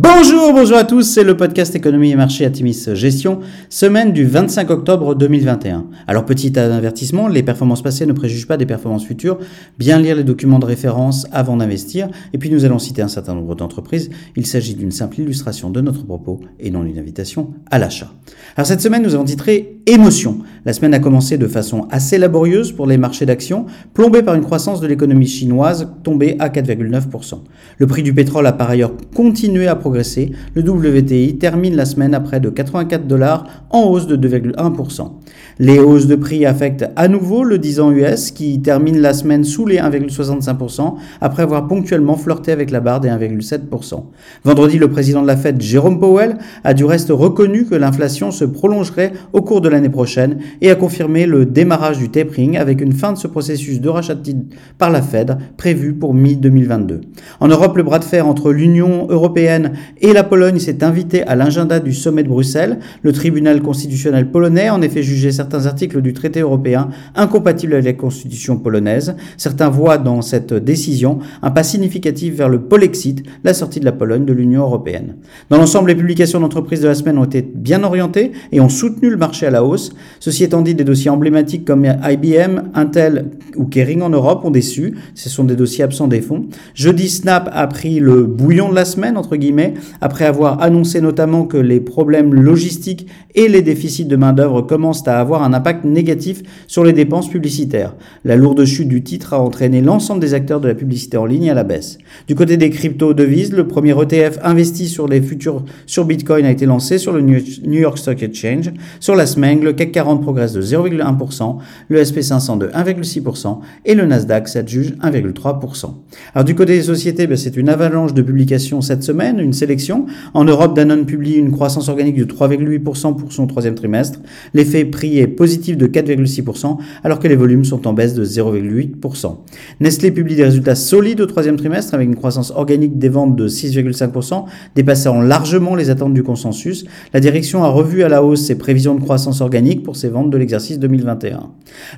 Bonjour, bonjour à tous, c'est le podcast Économie et Marché à Timis Gestion, semaine du 25 octobre 2021. Alors petit avertissement, les performances passées ne préjugent pas des performances futures, bien lire les documents de référence avant d'investir, et puis nous allons citer un certain nombre d'entreprises, il s'agit d'une simple illustration de notre propos et non d'une invitation à l'achat. Alors cette semaine nous avons titré Émotion. La semaine a commencé de façon assez laborieuse pour les marchés d'actions, plombée par une croissance de l'économie chinoise tombée à 4,9%. Le prix du pétrole a par ailleurs continué à progresser, le WTI termine la semaine à près de 84 dollars en hausse de 2,1%. Les hausses de prix affectent à nouveau le 10 ans US qui termine la semaine sous les 1,65% après avoir ponctuellement flirté avec la barre des 1,7%. Vendredi, le président de la Fed, Jérôme Powell, a du reste reconnu que l'inflation se prolongerait au cours de l'année prochaine et a confirmé le démarrage du tapering avec une fin de ce processus de rachat de titres par la Fed prévu pour mi-2022. En Europe, le bras de fer entre l'Union européenne et la Pologne s'est invité à l'agenda du sommet de Bruxelles. Le tribunal constitutionnel polonais a en effet jugé certains articles du traité européen incompatibles avec la constitution polonaise. Certains voient dans cette décision un pas significatif vers le Polexit, la sortie de la Pologne de l'Union européenne. Dans l'ensemble, les publications d'entreprises de la semaine ont été bien orientées et ont soutenu le marché à la hausse. Ceci étant dit, des dossiers emblématiques comme IBM, Intel ou Kering en Europe ont déçu. Ce sont des dossiers absents des fonds. Jeudi, Snap a pris le bouillon de la semaine, entre guillemets, après avoir annoncé notamment que les problèmes logistiques et les déficits de main-d'œuvre commencent à avoir un impact négatif sur les dépenses publicitaires. La lourde chute du titre a entraîné l'ensemble des acteurs de la publicité en ligne à la baisse. Du côté des crypto-devises, le premier ETF investi sur les futurs sur Bitcoin a été lancé sur le New York Stock Exchange. Sur la semaine, le CAC 40 progresse de 0,1%, le SP500 de 1,6% et le Nasdaq s'adjuge 1,3%. Alors du côté des sociétés, ben, c'est une avalanche de publications cette semaine, sélection. En Europe, Danone publie une croissance organique de 3,8% pour son troisième trimestre. L'effet prix est positif de 4,6%, alors que les volumes sont en baisse de 0,8%. Nestlé publie des résultats solides au troisième trimestre, avec une croissance organique des ventes de 6,5%, dépassant largement les attentes du consensus. La direction a revu à la hausse ses prévisions de croissance organique pour ses ventes de l'exercice 2021.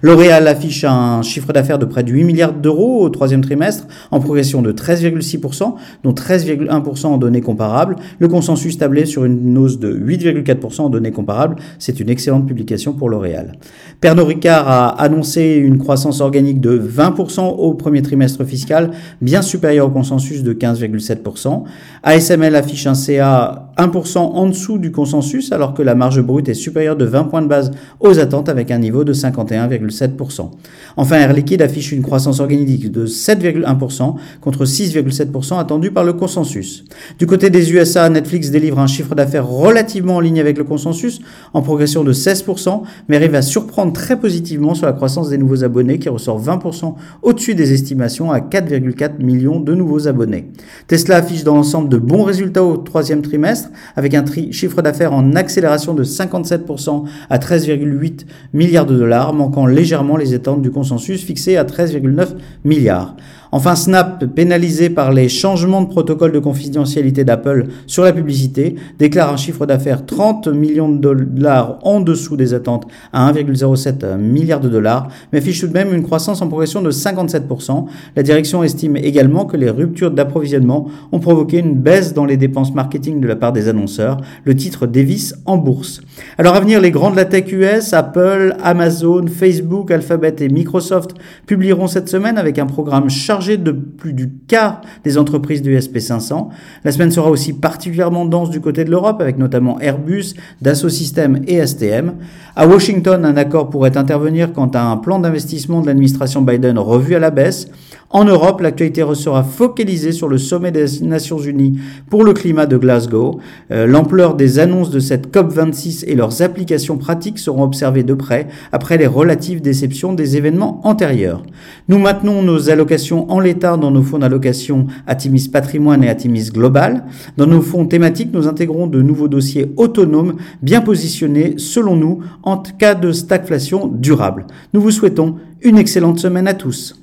L'Oréal affiche un chiffre d'affaires de près de 8 milliards d'euros au troisième trimestre, en progression de 13,6%, dont 13,1% en données comparable. Le consensus tablait sur une hausse de 8,4% en données comparables. C'est une excellente publication pour L'Oréal. Pernod Ricard a annoncé une croissance organique de 20% au premier trimestre fiscal, bien supérieure au consensus de 15,7%. ASML affiche un CA 1% en dessous du consensus, alors que la marge brute est supérieure de 20 points de base aux attentes avec un niveau de 51,7%. Enfin, Air Liquide affiche une croissance organique de 7,1% contre 6,7% attendu par le consensus. Du côté des USA, Netflix délivre un chiffre d'affaires relativement en ligne avec le consensus, en progression de 16%, mais arrive à surprendre très positivement sur la croissance des nouveaux abonnés qui ressort 20% au-dessus des estimations à 4,4 millions de nouveaux abonnés. Tesla affiche dans l'ensemble de bons résultats au troisième trimestre, avec un chiffre d'affaires en accélération de 57% à 13,8 milliards de dollars, manquant légèrement les attentes du consensus fixé à 13,9 milliards. Enfin, Snap, pénalisé par les changements de protocole de confidentialité d'Apple sur la publicité, déclare un chiffre d'affaires 30 millions de dollars en dessous des attentes à 1,07 milliard de dollars, mais affiche tout de même une croissance en progression de 57%. La direction estime également que les ruptures d'approvisionnement ont provoqué une baisse dans les dépenses marketing de la part des annonceurs. Le titre dévisse en bourse. Alors à venir, les grands de la tech US, Apple, Amazon, Facebook, Alphabet et Microsoft publieront cette semaine avec un programme chargé de plus du quart des entreprises du SP500. La semaine sera aussi particulièrement dense du côté de l'Europe, avec notamment Airbus, Dassault Systèmes et STM. À Washington, un accord pourrait intervenir quant à un plan d'investissement de l'administration Biden revu à la baisse. En Europe, l'actualité sera focalisée sur le sommet des Nations Unies pour le climat de Glasgow. Euh, l'ampleur des annonces de cette COP26 et leurs applications pratiques seront observées de près après les relatives déceptions des événements antérieurs. Nous maintenons nos allocations en l'état dans nos fonds d'allocation Atimis Patrimoine et Atimis Global. Dans nos fonds thématiques, nous intégrons de nouveaux dossiers autonomes bien positionnés selon nous en cas de stagflation durable. Nous vous souhaitons une excellente semaine à tous.